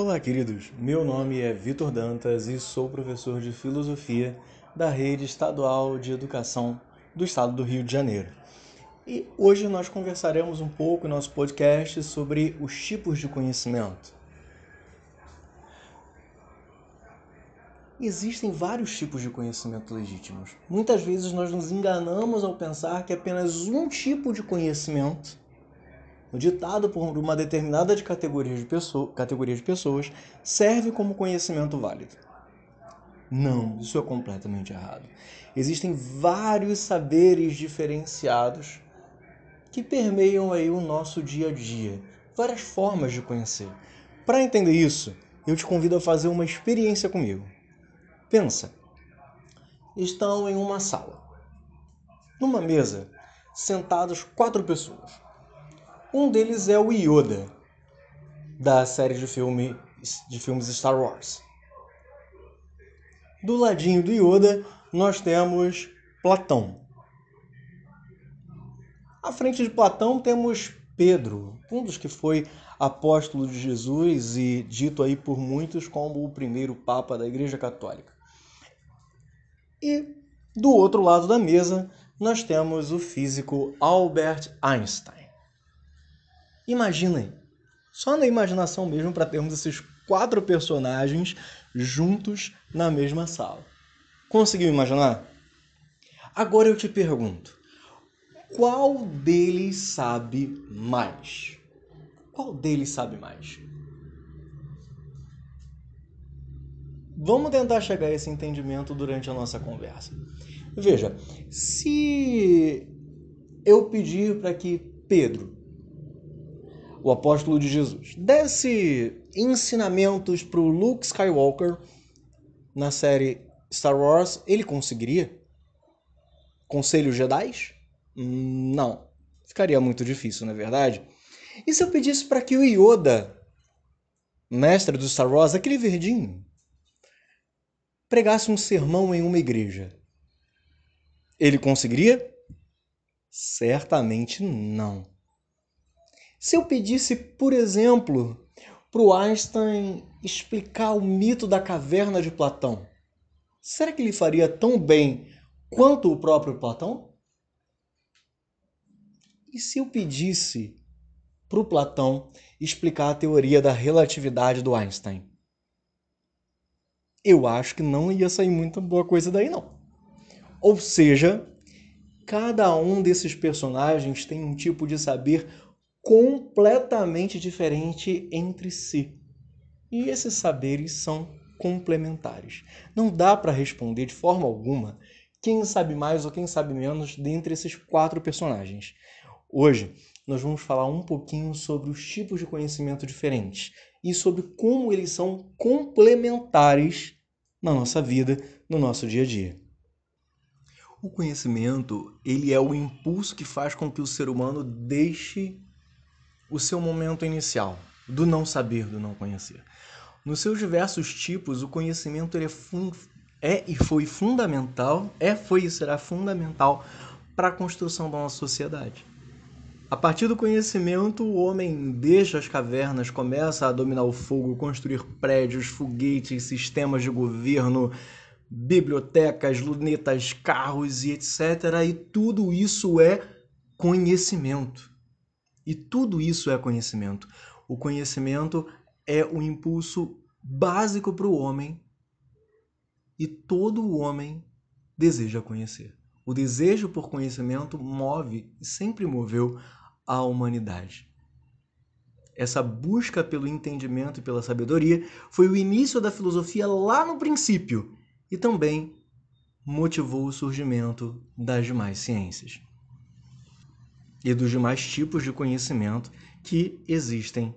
Olá, queridos. Meu nome é Vitor Dantas e sou professor de filosofia da Rede Estadual de Educação do Estado do Rio de Janeiro. E hoje nós conversaremos um pouco em nosso podcast sobre os tipos de conhecimento. Existem vários tipos de conhecimento legítimos. Muitas vezes nós nos enganamos ao pensar que apenas um tipo de conhecimento ditado por uma determinada de categoria, de pessoa, categoria de pessoas, serve como conhecimento válido. Não, isso é completamente errado. Existem vários saberes diferenciados que permeiam aí o nosso dia a dia, várias formas de conhecer. Para entender isso, eu te convido a fazer uma experiência comigo. Pensa, estão em uma sala, numa mesa, sentados quatro pessoas. Um deles é o Yoda, da série de, filme, de filmes Star Wars. Do ladinho do Yoda, nós temos Platão. À frente de Platão temos Pedro, um dos que foi apóstolo de Jesus e dito aí por muitos como o primeiro papa da Igreja Católica. E do outro lado da mesa, nós temos o físico Albert Einstein. Imaginem, só na imaginação mesmo para termos esses quatro personagens juntos na mesma sala. Conseguiu imaginar? Agora eu te pergunto: qual deles sabe mais? Qual deles sabe mais? Vamos tentar chegar a esse entendimento durante a nossa conversa. Veja, se eu pedir para que Pedro o apóstolo de Jesus, desse ensinamentos para o Luke Skywalker na série Star Wars, ele conseguiria? Conselhos Jedi? Não. Ficaria muito difícil, não é verdade? E se eu pedisse para que o Yoda, mestre do Star Wars, aquele verdinho, pregasse um sermão em uma igreja? Ele conseguiria? Certamente não. Se eu pedisse, por exemplo, para o Einstein explicar o mito da caverna de Platão, será que ele faria tão bem quanto o próprio Platão? E se eu pedisse para o Platão explicar a teoria da relatividade do Einstein? Eu acho que não ia sair muita boa coisa daí, não. Ou seja, cada um desses personagens tem um tipo de saber completamente diferente entre si. E esses saberes são complementares. Não dá para responder de forma alguma quem sabe mais ou quem sabe menos dentre esses quatro personagens. Hoje nós vamos falar um pouquinho sobre os tipos de conhecimento diferentes e sobre como eles são complementares na nossa vida, no nosso dia a dia. O conhecimento, ele é o impulso que faz com que o ser humano deixe o seu momento inicial, do não saber, do não conhecer. Nos seus diversos tipos, o conhecimento é, é e foi fundamental, é, foi e será fundamental para a construção da nossa sociedade. A partir do conhecimento, o homem deixa as cavernas, começa a dominar o fogo, construir prédios, foguetes, sistemas de governo, bibliotecas, lunetas, carros e etc. E tudo isso é conhecimento. E tudo isso é conhecimento. O conhecimento é o impulso básico para o homem e todo o homem deseja conhecer. O desejo por conhecimento move e sempre moveu a humanidade. Essa busca pelo entendimento e pela sabedoria foi o início da filosofia lá no princípio e também motivou o surgimento das demais ciências e dos demais tipos de conhecimento que existem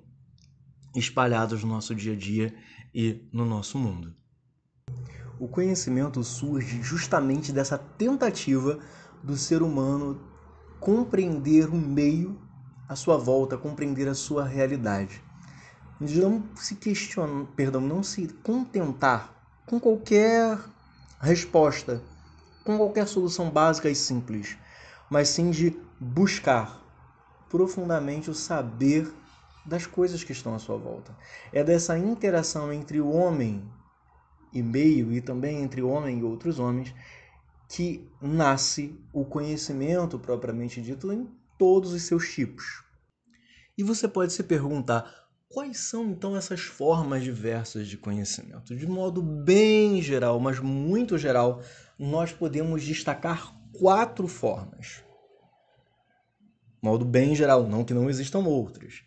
espalhados no nosso dia a dia e no nosso mundo. O conhecimento surge justamente dessa tentativa do ser humano compreender o meio à sua volta, compreender a sua realidade. Não se questionar, perdão, não se contentar com qualquer resposta, com qualquer solução básica e simples, mas sim de buscar profundamente o saber das coisas que estão à sua volta. É dessa interação entre o homem e meio e também entre o homem e outros homens que nasce o conhecimento propriamente dito em todos os seus tipos. E você pode se perguntar quais são então essas formas diversas de conhecimento? De modo bem geral, mas muito geral, nós podemos destacar quatro formas. Modo bem geral, não que não existam outras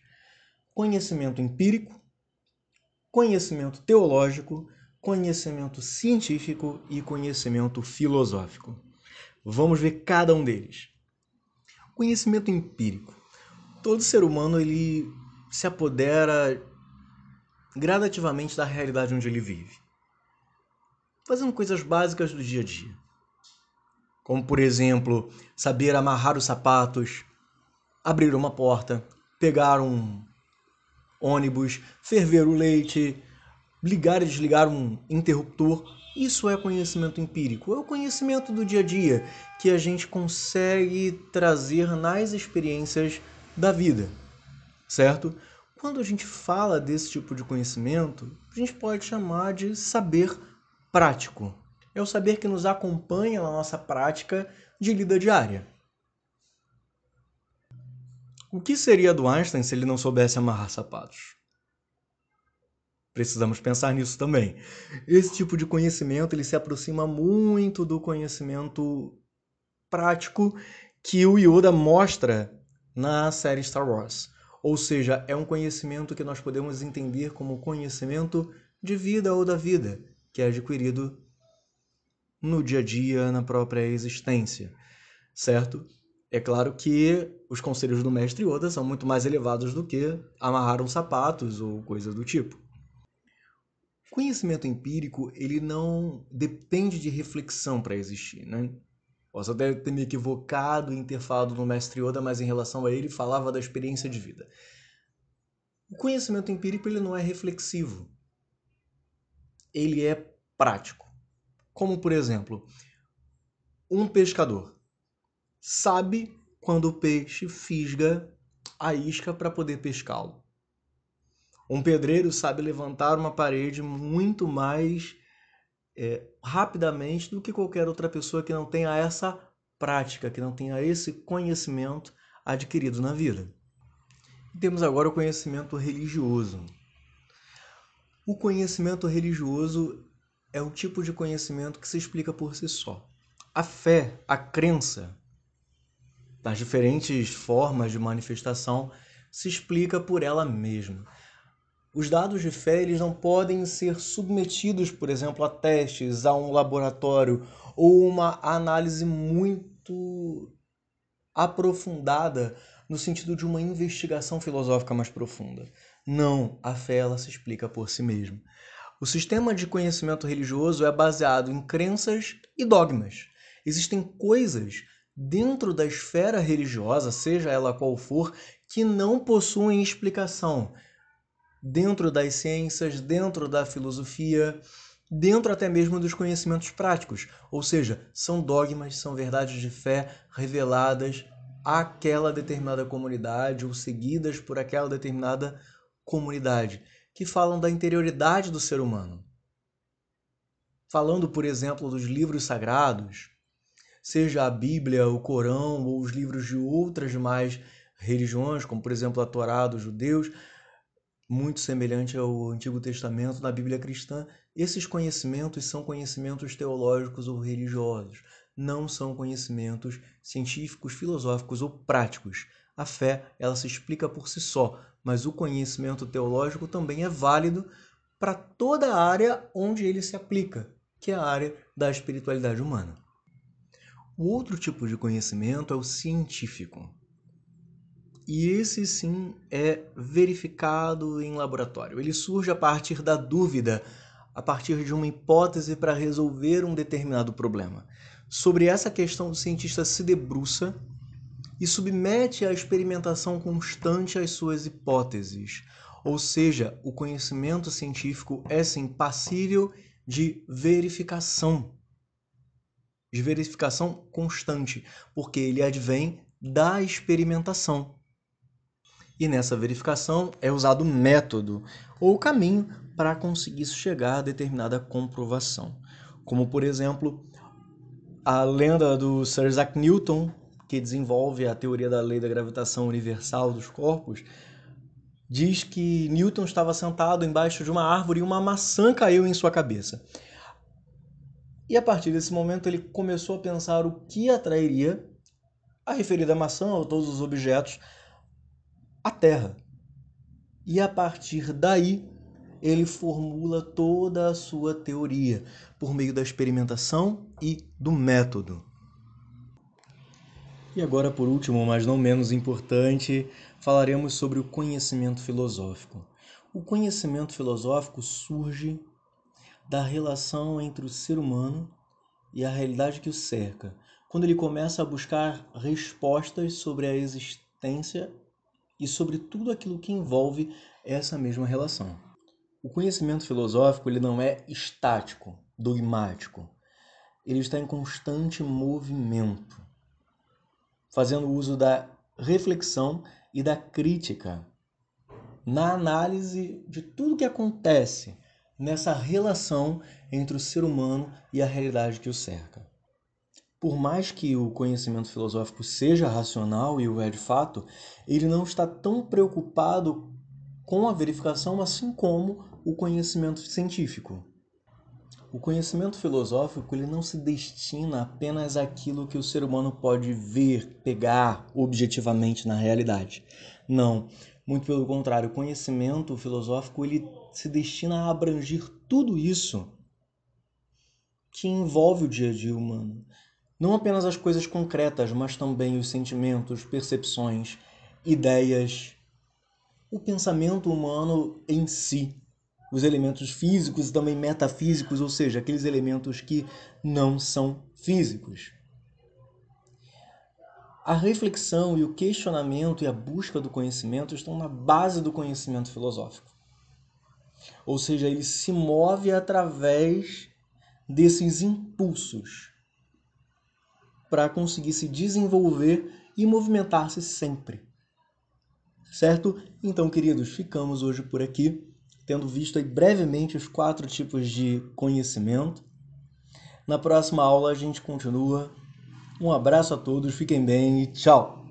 conhecimento empírico, conhecimento teológico, conhecimento científico e conhecimento filosófico. Vamos ver cada um deles. Conhecimento empírico. Todo ser humano ele se apodera gradativamente da realidade onde ele vive, fazendo coisas básicas do dia a dia. Como, por exemplo, saber amarrar os sapatos, abrir uma porta, pegar um ônibus, ferver o leite, ligar e desligar um interruptor. Isso é conhecimento empírico, é o conhecimento do dia a dia que a gente consegue trazer nas experiências da vida, certo? Quando a gente fala desse tipo de conhecimento, a gente pode chamar de saber prático. É o saber que nos acompanha na nossa prática de vida diária. O que seria do Einstein se ele não soubesse amarrar sapatos? Precisamos pensar nisso também. Esse tipo de conhecimento ele se aproxima muito do conhecimento prático que o Yoda mostra na série Star Wars. Ou seja, é um conhecimento que nós podemos entender como conhecimento de vida ou da vida, que é adquirido no dia a dia, na própria existência, certo? É claro que os conselhos do mestre Yoda são muito mais elevados do que amarrar uns sapatos ou coisa do tipo. Conhecimento empírico, ele não depende de reflexão para existir, né? Posso até ter me equivocado ter falado no mestre Yoda, mas em relação a ele falava da experiência de vida. O conhecimento empírico ele não é reflexivo. Ele é prático. Como, por exemplo, um pescador sabe quando o peixe fisga a isca para poder pescá-lo. Um pedreiro sabe levantar uma parede muito mais é, rapidamente do que qualquer outra pessoa que não tenha essa prática, que não tenha esse conhecimento adquirido na vida. E temos agora o conhecimento religioso. O conhecimento religioso é o tipo de conhecimento que se explica por si só. A fé, a crença, nas diferentes formas de manifestação, se explica por ela mesma. Os dados de fé eles não podem ser submetidos, por exemplo, a testes, a um laboratório ou uma análise muito aprofundada no sentido de uma investigação filosófica mais profunda. Não, a fé ela se explica por si mesma. O sistema de conhecimento religioso é baseado em crenças e dogmas. Existem coisas dentro da esfera religiosa, seja ela qual for, que não possuem explicação. Dentro das ciências, dentro da filosofia, dentro até mesmo dos conhecimentos práticos. Ou seja, são dogmas, são verdades de fé reveladas àquela determinada comunidade ou seguidas por aquela determinada comunidade, que falam da interioridade do ser humano. Falando, por exemplo, dos livros sagrados, seja a Bíblia, o Corão ou os livros de outras demais religiões, como por exemplo a Torá dos judeus, muito semelhante ao Antigo Testamento na Bíblia cristã, esses conhecimentos são conhecimentos teológicos ou religiosos, não são conhecimentos científicos, filosóficos ou práticos. A fé, ela se explica por si só, mas o conhecimento teológico também é válido para toda a área onde ele se aplica, que é a área da espiritualidade humana. O outro tipo de conhecimento é o científico. E esse sim é verificado em laboratório. Ele surge a partir da dúvida, a partir de uma hipótese para resolver um determinado problema. Sobre essa questão, o cientista se debruça e submete à experimentação constante as suas hipóteses. Ou seja, o conhecimento científico é sim passível de verificação de verificação constante, porque ele advém da experimentação. E nessa verificação é usado método ou caminho para conseguir chegar a determinada comprovação. Como, por exemplo, a lenda do Sir Isaac Newton, que desenvolve a teoria da lei da gravitação universal dos corpos, diz que Newton estava sentado embaixo de uma árvore e uma maçã caiu em sua cabeça. E a partir desse momento ele começou a pensar o que atrairia a referida maçã ou todos os objetos à Terra. E a partir daí ele formula toda a sua teoria por meio da experimentação e do método. E agora, por último, mas não menos importante, falaremos sobre o conhecimento filosófico. O conhecimento filosófico surge da relação entre o ser humano e a realidade que o cerca, quando ele começa a buscar respostas sobre a existência e sobre tudo aquilo que envolve essa mesma relação. O conhecimento filosófico ele não é estático, dogmático. Ele está em constante movimento, fazendo uso da reflexão e da crítica na análise de tudo que acontece nessa relação entre o ser humano e a realidade que o cerca. Por mais que o conhecimento filosófico seja racional e o é de fato, ele não está tão preocupado com a verificação assim como o conhecimento científico. O conhecimento filosófico ele não se destina apenas àquilo que o ser humano pode ver, pegar objetivamente na realidade. Não, muito pelo contrário, o conhecimento filosófico ele se destina a abranger tudo isso que envolve o dia a dia humano. Não apenas as coisas concretas, mas também os sentimentos, percepções, ideias, o pensamento humano em si, os elementos físicos e também metafísicos, ou seja, aqueles elementos que não são físicos. A reflexão e o questionamento e a busca do conhecimento estão na base do conhecimento filosófico. Ou seja, ele se move através desses impulsos para conseguir se desenvolver e movimentar-se sempre. Certo? Então, queridos, ficamos hoje por aqui, tendo visto aí brevemente os quatro tipos de conhecimento. Na próxima aula a gente continua. Um abraço a todos, fiquem bem e tchau!